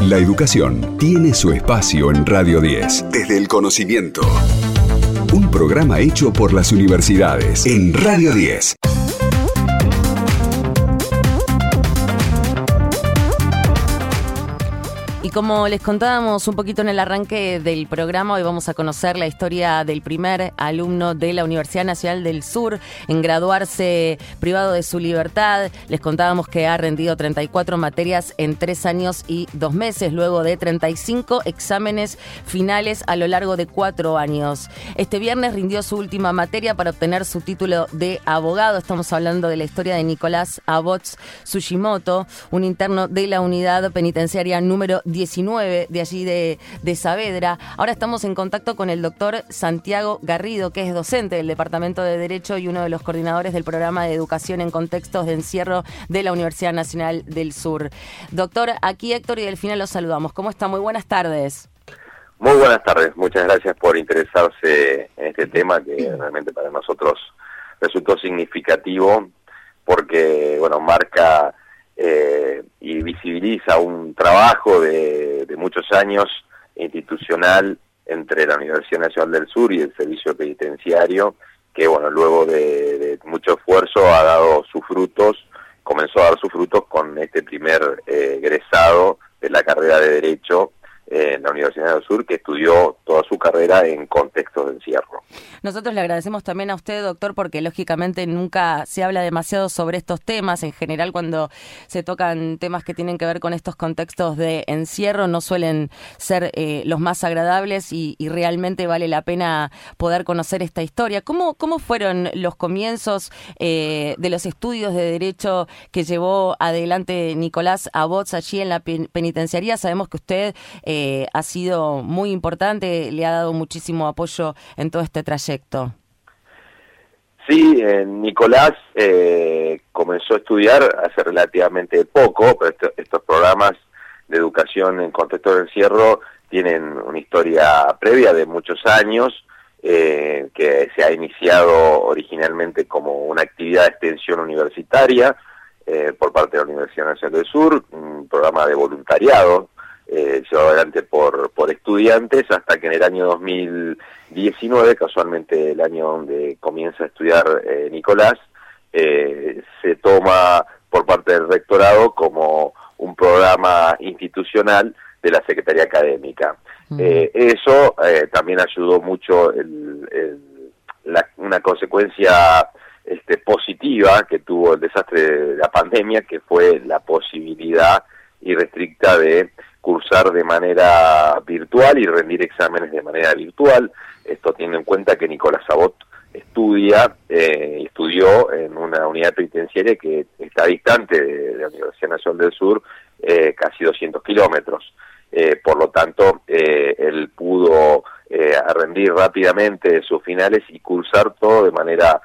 La educación tiene su espacio en Radio 10. Desde el conocimiento. Un programa hecho por las universidades en Radio 10. Como les contábamos un poquito en el arranque del programa, hoy vamos a conocer la historia del primer alumno de la Universidad Nacional del Sur en graduarse privado de su libertad. Les contábamos que ha rendido 34 materias en tres años y dos meses, luego de 35 exámenes finales a lo largo de cuatro años. Este viernes rindió su última materia para obtener su título de abogado. Estamos hablando de la historia de Nicolás Abots Tsushimoto, un interno de la unidad penitenciaria número 19 de allí de, de Saavedra. Ahora estamos en contacto con el doctor Santiago Garrido, que es docente del Departamento de Derecho y uno de los coordinadores del programa de educación en contextos de encierro de la Universidad Nacional del Sur. Doctor, aquí Héctor y Delfina los saludamos. ¿Cómo está? Muy buenas tardes. Muy buenas tardes, muchas gracias por interesarse en este tema que realmente para nosotros resultó significativo porque, bueno, marca eh, y visibiliza un trabajo de, muchos años institucional entre la Universidad Nacional del Sur y el Servicio Penitenciario, que bueno, luego de, de mucho esfuerzo ha dado sus frutos, comenzó a dar sus frutos con este primer eh, egresado de la carrera de Derecho en la Universidad del Sur, que estudió toda su carrera en contextos de encierro. Nosotros le agradecemos también a usted, doctor, porque lógicamente nunca se habla demasiado sobre estos temas. En general, cuando se tocan temas que tienen que ver con estos contextos de encierro, no suelen ser eh, los más agradables y, realmente vale la pena poder conocer esta historia. ¿Cómo, cómo fueron los comienzos eh, de los estudios de Derecho que llevó adelante Nicolás Abots allí en la penitenciaría? Sabemos que usted... Eh, eh, ha sido muy importante, le ha dado muchísimo apoyo en todo este trayecto. Sí, eh, Nicolás eh, comenzó a estudiar hace relativamente poco, pero esto, estos programas de educación en contexto de encierro tienen una historia previa de muchos años, eh, que se ha iniciado originalmente como una actividad de extensión universitaria eh, por parte de la Universidad Nacional del Sur, un programa de voluntariado eh, llevado adelante por, por estudiantes hasta que en el año 2019, casualmente el año donde comienza a estudiar eh, Nicolás, eh, se toma por parte del rectorado como un programa institucional de la Secretaría Académica. Mm. Eh, eso también ayudó mucho el, el, la, una consecuencia este, positiva que tuvo el desastre de la pandemia, que fue la posibilidad irrestricta de cursar de manera virtual y rendir exámenes de manera virtual. Esto tiene en cuenta que Nicolás Sabot estudia, eh, estudió en una unidad penitenciaria que está distante de, la Universidad Nacional del Sur eh, casi 200 kilómetros. Eh, por lo tanto, eh, él pudo rendir rápidamente sus finales y cursar todo de manera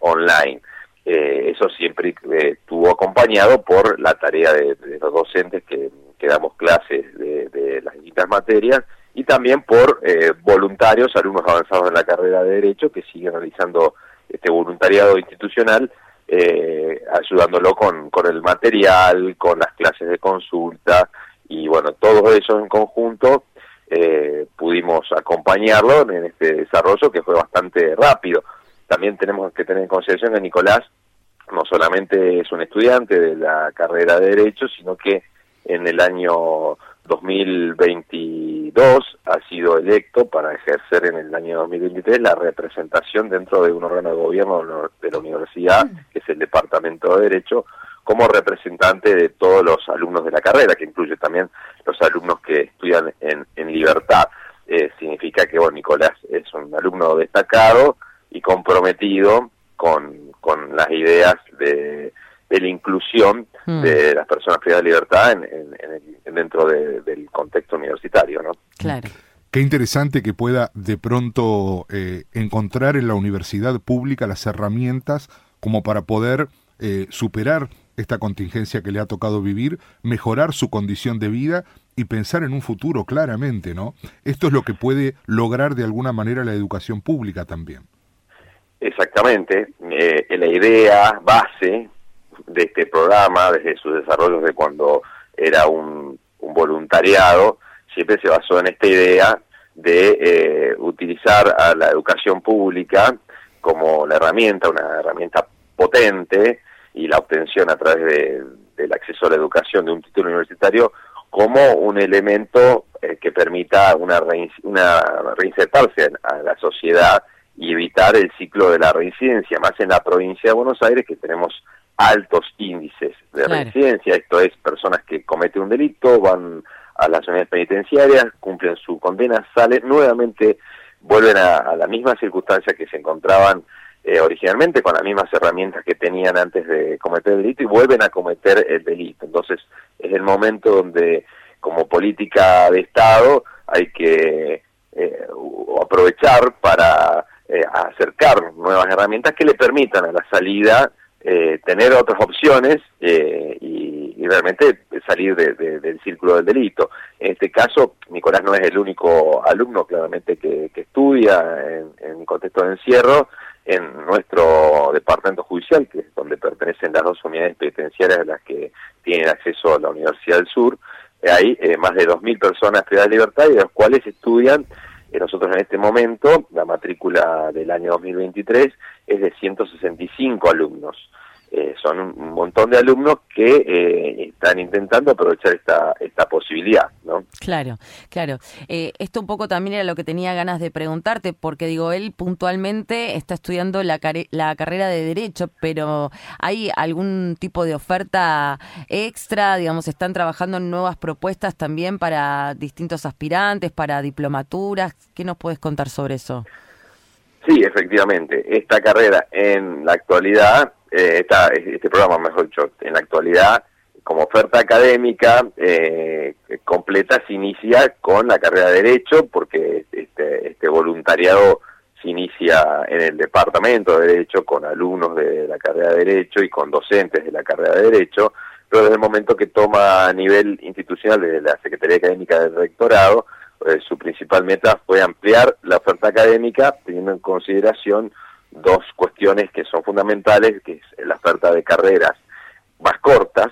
online. Eh, eso siempre eh, estuvo acompañado por la tarea de, los docentes que damos clases de, las distintas materias y también por eh, voluntarios, alumnos avanzados en la carrera de Derecho que siguen realizando este voluntariado institucional, eh, ayudándolo con, con el material, con las clases de consulta y bueno, todo eso en conjunto eh, pudimos acompañarlo en este desarrollo que fue bastante rápido. También tenemos que tener en consideración que Nicolás no solamente es un estudiante de la carrera de Derecho, sino que en el año 2022 ha sido electo para ejercer en el año 2023 la representación dentro de un órgano de gobierno de la universidad, que es el Departamento de Derecho, como representante de todos los alumnos de la carrera, que incluye también los alumnos que estudian en, en libertad. Eh, significa que bueno, Nicolás es un alumno destacado y comprometido con, con las ideas de de la inclusión mm. de las personas privadas de libertad en, en, en dentro de, del contexto universitario, ¿no? Claro. Qué interesante que pueda de pronto eh, encontrar en la universidad pública las herramientas como para poder eh, superar esta contingencia que le ha tocado vivir, mejorar su condición de vida y pensar en un futuro claramente, ¿no? Esto es lo que puede lograr de alguna manera la educación pública también. Exactamente. Eh, la idea base de este programa, desde sus desarrollos de cuando era un, voluntariado, siempre se basó en esta idea de eh, utilizar a la educación pública como la herramienta, una herramienta potente, y la obtención a través de, del acceso a la educación de un título universitario como un elemento eh, que permita una, una reinsertarse a la sociedad y evitar el ciclo de la reincidencia, más en la provincia de Buenos Aires que tenemos altos índices de reincidencia, esto es personas que cometen un delito, van a las unidades penitenciarias, cumplen su condena, salen nuevamente, vuelven a la misma circunstancia que se encontraban eh, originalmente con las mismas herramientas que tenían antes de cometer el delito y vuelven a cometer el delito. Entonces es el momento donde como política de Estado hay que eh, aprovechar para eh, acercar nuevas herramientas que le permitan a la salida tener otras opciones y, realmente salir del círculo del delito. En este caso, Nicolás no es el único alumno claramente que, estudia en, contexto de encierro, en nuestro departamento judicial, que es donde pertenecen las dos unidades penitenciarias a las que tienen acceso a la Universidad del Sur, eh, hay eh, más de 2.000 personas privadas de libertad y de las cuales estudian, eh, nosotros en este momento, la matrícula del año 2023 es de 165 alumnos. Eh, son un montón de alumnos que eh, están intentando aprovechar esta, esta posibilidad, ¿no? Claro, claro. Eh, esto un poco también era lo que tenía ganas de preguntarte, porque digo, él puntualmente está estudiando la, la carrera de Derecho, pero ¿hay algún tipo de oferta extra? Digamos, ¿están trabajando en nuevas propuestas también para distintos aspirantes, para diplomaturas? ¿Qué nos puedes contar sobre eso? Sí, efectivamente. Esta carrera en la actualidad eh, este programa, mejor dicho, en la actualidad, como oferta académica eh, completa, se inicia con la carrera de Derecho, porque este, este voluntariado se inicia en el Departamento de Derecho con alumnos de la carrera de Derecho y con docentes de la carrera de Derecho, pero desde el momento que toma a nivel institucional desde la Secretaría Académica del Rectorado, eh, su principal meta fue ampliar la oferta académica teniendo en consideración dos cuestiones que son fundamentales, que es la oferta de carreras más cortas,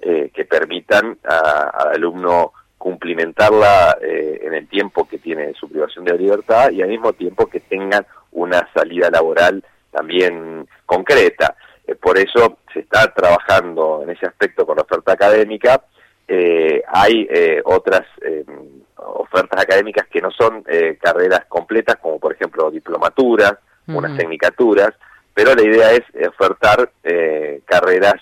eh, que permitan al alumno cumplimentarla eh, en el tiempo que tiene su privación de libertad y al mismo tiempo que tengan una salida laboral también concreta. Por eso se está trabajando en ese aspecto con la oferta académica. Hay otras ofertas académicas que no son carreras completas, como por ejemplo diplomaturas, unas tecnicaturas, pero la idea es ofertar eh, carreras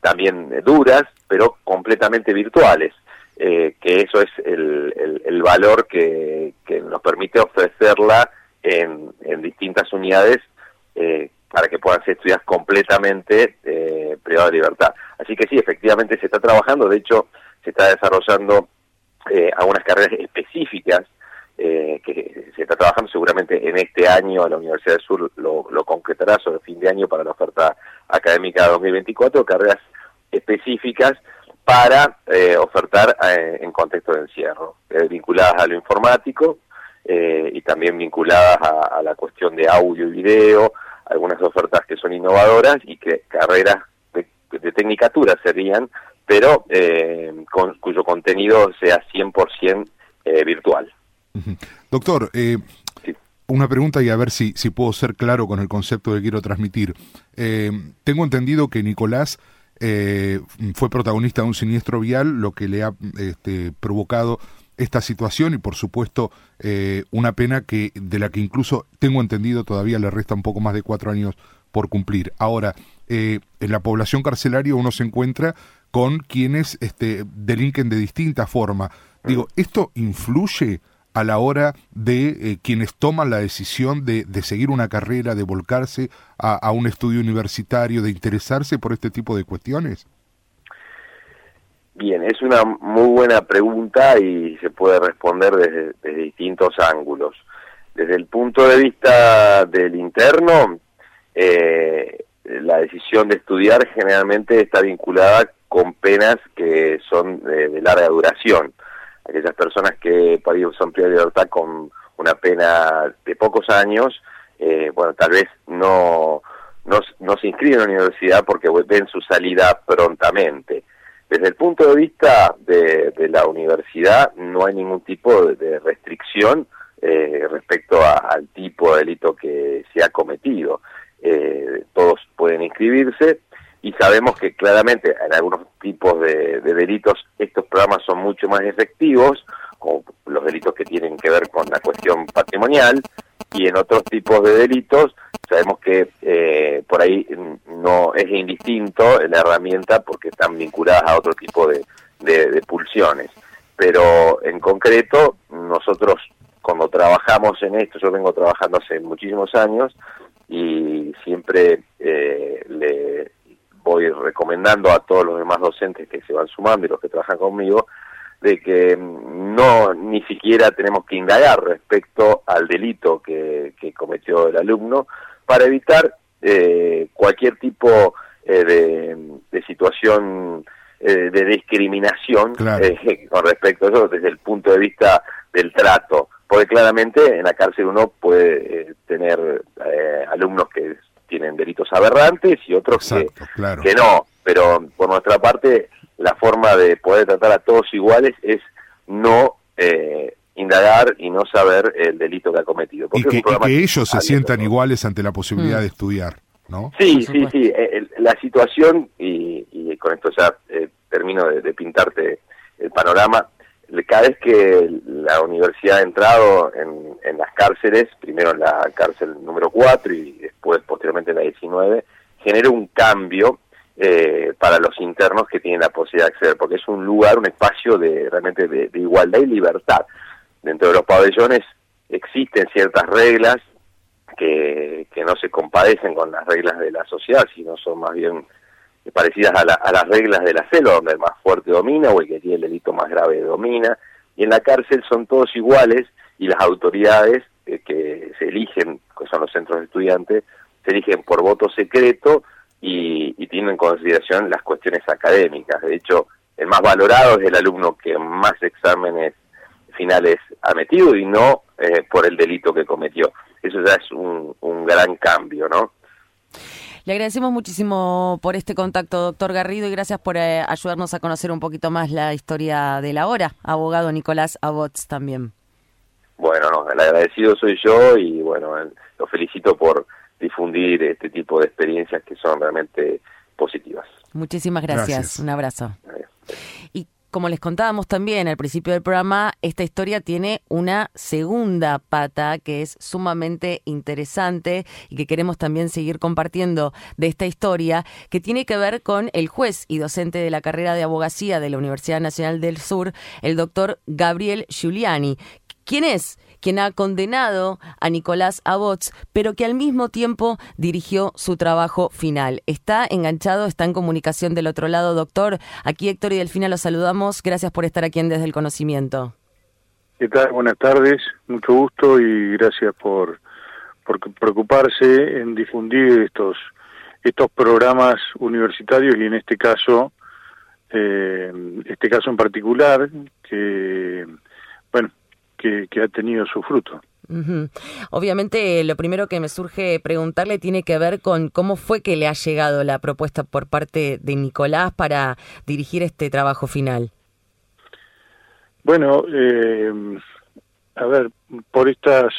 también duras, pero completamente virtuales, eh, que eso es el, el, valor que, que, nos permite ofrecerla en, en distintas unidades eh, para que puedan ser estudiadas completamente eh, privadas de libertad. Así que sí, efectivamente se está trabajando, de hecho se está desarrollando eh, algunas carreras específicas eh, que se está trabajando seguramente en este año, la Universidad del Sur lo, concretará sobre fin de año para la oferta académica 2024, carreras específicas para eh, ofertar eh, en contexto de encierro, vinculadas a lo informático y también vinculadas a, la cuestión de audio y video, algunas ofertas que son innovadoras y que carreras de, de tecnicatura serían, pero con, cuyo contenido sea 100% virtual. Doctor, eh, una pregunta y a ver si, si puedo ser claro con el concepto que quiero transmitir. Eh, tengo entendido que Nicolás eh, fue protagonista de un siniestro vial, lo que le ha este, provocado esta situación y por supuesto una pena que de la que incluso tengo entendido todavía le resta un poco más de cuatro años por cumplir. Ahora, en la población carcelaria uno se encuentra con quienes este, delinquen de distinta forma. Digo, ¿esto influye a la hora de eh, quienes toman la decisión de, de, seguir una carrera, de volcarse a, un estudio universitario, de interesarse por este tipo de cuestiones? Bien, es una muy buena pregunta y se puede responder desde, distintos ángulos. Desde el punto de vista del interno, eh, la decisión de estudiar generalmente está vinculada con penas que son de larga duración aquellas personas que son privadas de libertad con una pena de pocos años, eh, bueno, tal vez no, no, se inscriben en la universidad porque ven su salida prontamente. Desde el punto de vista de, la universidad no hay ningún tipo de, restricción eh, respecto al tipo de delito que se ha cometido. Eh, todos pueden inscribirse y sabemos que claramente en algunos tipos de, delitos estos programas son mucho más efectivos, como los delitos que tienen que ver con la cuestión patrimonial, y en otros tipos de delitos sabemos que eh, por ahí no es indistinto la herramienta porque están vinculadas a otro tipo de, pulsiones. Pero en concreto, nosotros cuando trabajamos en esto, yo vengo trabajando hace muchísimos años y siempre eh, le voy recomendando a todos los demás docentes que se van sumando y los que trabajan conmigo, de que no ni siquiera tenemos que indagar respecto al delito que, cometió el alumno para evitar eh, cualquier tipo eh, de, situación eh, de discriminación con respecto a eso desde el punto de vista del trato, porque claramente en la cárcel uno puede tener alumnos que tienen delitos aberrantes y otros que, que no, pero por nuestra parte la forma de poder tratar a todos iguales es no eh, indagar y no saber el delito que ha cometido. y que, ellos se sientan iguales ante la posibilidad mm. de estudiar, ¿no? Sí, sí, sí. Eh, la situación, y, con esto ya eh, termino de, pintarte el panorama, cada vez que la universidad ha entrado en, en, las cárceles, primero en la cárcel número 4 y después posteriormente en la 19, genera un cambio eh, para los internos que tienen la posibilidad de acceder, porque es un lugar, un espacio de realmente de, igualdad y libertad. Dentro de los pabellones existen ciertas reglas que, no se compadecen con las reglas de la sociedad, sino son más bien parecidas a, a las reglas de la celda, donde el más fuerte domina o el que tiene el delito más grave domina. Y en la cárcel son todos iguales y las autoridades eh, que se eligen, que son los centros de estudiantes, se eligen por voto secreto y, y tienen en consideración las cuestiones académicas. De hecho, el más valorado es el alumno que más exámenes finales ha metido y no eh, por el delito que cometió. Eso ya es un, un gran cambio, ¿no? Le agradecemos muchísimo por este contacto, doctor Garrido, y gracias por eh, ayudarnos a conocer un poquito más la historia de la hora. Abogado Nicolás Abots también. Bueno, no, el agradecido soy yo y bueno, lo felicito por difundir este tipo de experiencias que son realmente positivas. Muchísimas gracias. Un abrazo. Y como les contábamos también al principio del programa, esta historia tiene una segunda pata que es sumamente interesante y que queremos también seguir compartiendo de esta historia, que tiene que ver con el juez y docente de la carrera de abogacía de la Universidad Nacional del Sur, el doctor Gabriel Giuliani. ¿Quién es? Quien ha condenado a Nicolás Abots, pero que al mismo tiempo dirigió su trabajo final. Está enganchado, está en comunicación del otro lado, doctor. Aquí Héctor y Delfina los saludamos. Gracias por estar aquí en Desde el Conocimiento. ¿Qué tal? Buenas tardes, mucho gusto y gracias por, preocuparse en difundir estos, estos programas universitarios y en este caso, eh, este caso en particular, que, bueno, que, ha tenido su fruto. Obviamente, lo primero que me surge preguntarle tiene que ver con cómo fue que le ha llegado la propuesta por parte de Nicolás para dirigir este trabajo final. Bueno, eh, a ver, por estas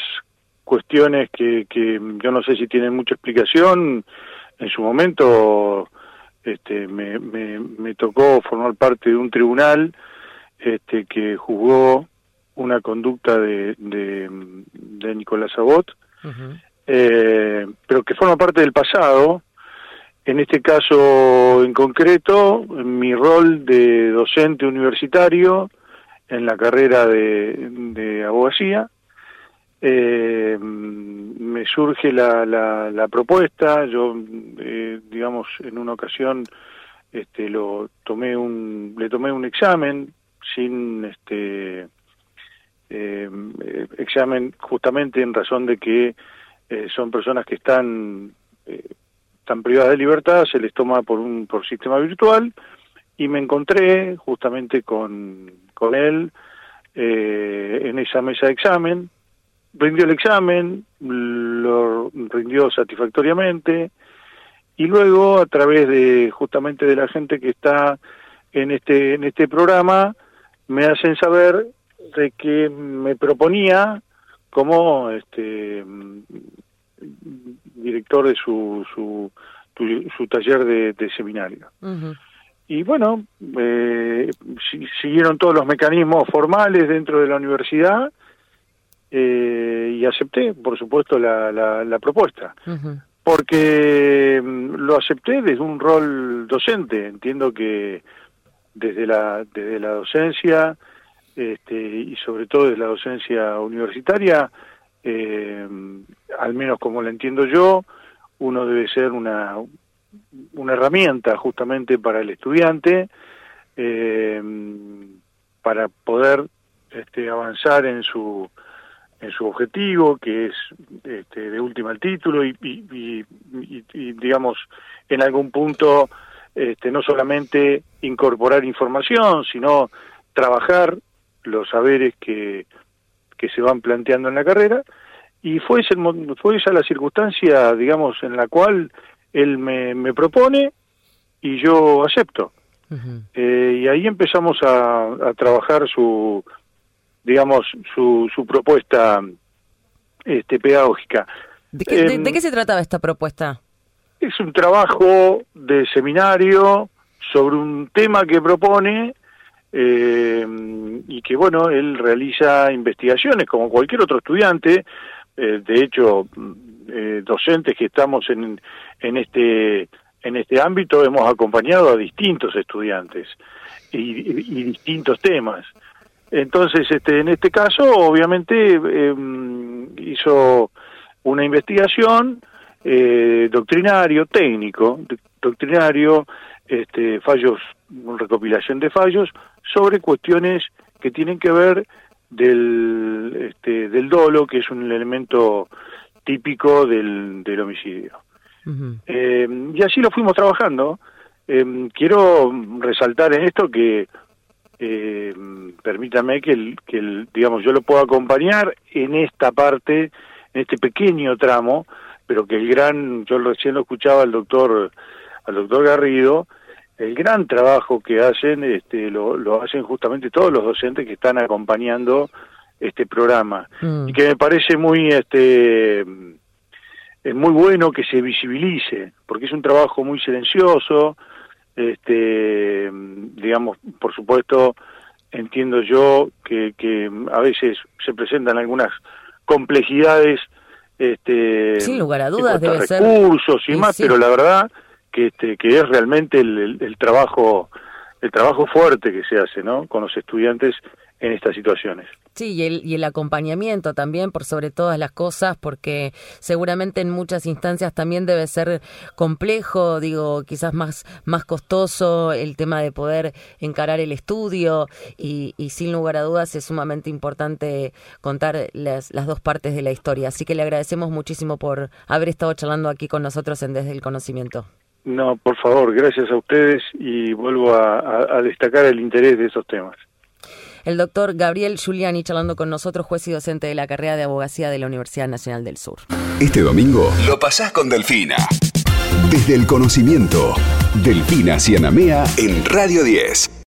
cuestiones que, que yo no sé si tienen mucha explicación, en su momento este, me, me, me tocó formar parte de un tribunal este, que juzgó una conducta de, de, Nicolás Abot, eh, pero que forma parte del pasado. En este caso en concreto, mi rol de docente universitario en la carrera de, de abogacía, eh, me surge la, la, propuesta, yo eh, digamos en una ocasión este lo tomé un le tomé un examen sin este eh, examen justamente en razón de que eh, son personas que están, eh, están privadas de libertad, se les toma por un por sistema virtual y me encontré justamente con, con él eh, en esa mesa de examen, rindió el examen, lo rindió satisfactoriamente y luego a través de justamente de la gente que está en este, en este programa me hacen saber de que me proponía como este director de su, su, su taller de, seminario. Y bueno, eh, siguieron todos los mecanismos formales dentro de la universidad eh, y acepté, por supuesto, la, la, propuesta. Porque mm, lo acepté desde un rol docente. Entiendo que desde la, desde la docencia este, y sobre todo desde la docencia universitaria, eh, al menos como la entiendo yo, uno debe ser una, una herramienta justamente para el estudiante eh, para poder este, avanzar en su en su objetivo que es este, de última el título y, y, digamos en algún punto este, no solamente incorporar información sino trabajar los saberes que, que se van planteando en la carrera y fue, ese, fue esa la circunstancia digamos en la cual él me, me propone y yo acepto. Eh, y ahí empezamos a, trabajar su, digamos, su, su propuesta este, pedagógica. ¿De qué, de, qué se trataba esta propuesta? Es un trabajo de seminario sobre un tema que propone eh, y que, bueno, él realiza investigaciones como cualquier otro estudiante. Eh, de hecho, eh, docentes que estamos en, en este en este ámbito hemos acompañado a distintos estudiantes y, distintos temas. Entonces, este, en este caso, obviamente, em, hizo una investigación eh, doctrinario, técnico, doctrinario, este, fallos, recopilación de fallos sobre cuestiones que tienen que ver del, este, del dolo, que es un elemento típico del, del homicidio. Eh, y así lo fuimos trabajando. Eh, quiero resaltar en esto que eh, permítame que, el, que el, digamos yo lo puedo acompañar en esta parte, en este pequeño tramo, pero que el gran, yo recién lo escuchaba al doctor, al doctor Garrido, el gran trabajo que hacen, este, lo, lo hacen justamente todos los docentes que están acompañando este programa mm. y que me parece muy este es muy bueno que se visibilice porque es un trabajo muy silencioso este digamos por supuesto entiendo yo que, que a veces se presentan algunas complejidades este sin lugar a dudas debe recursos y más pero la verdad que este que es realmente el, trabajo el trabajo fuerte que se hace no con los estudiantes en estas situaciones Sí, y el, y el acompañamiento también, por sobre todas las cosas, porque seguramente en muchas instancias también debe ser complejo, digo, quizás más, más costoso el tema de poder encarar el estudio y, y sin lugar a dudas es sumamente importante contar las, las dos partes de la historia. Así que le agradecemos muchísimo por haber estado charlando aquí con nosotros en Desde el Conocimiento. No, por favor, gracias a ustedes y vuelvo a destacar el interés de esos temas el doctor Gabriel Giuliani charlando con nosotros, juez y docente de la carrera de abogacía de la Universidad Nacional del Sur. Este domingo lo pasás con Delfina. Desde el conocimiento, Delfina Cianamea en Radio 10.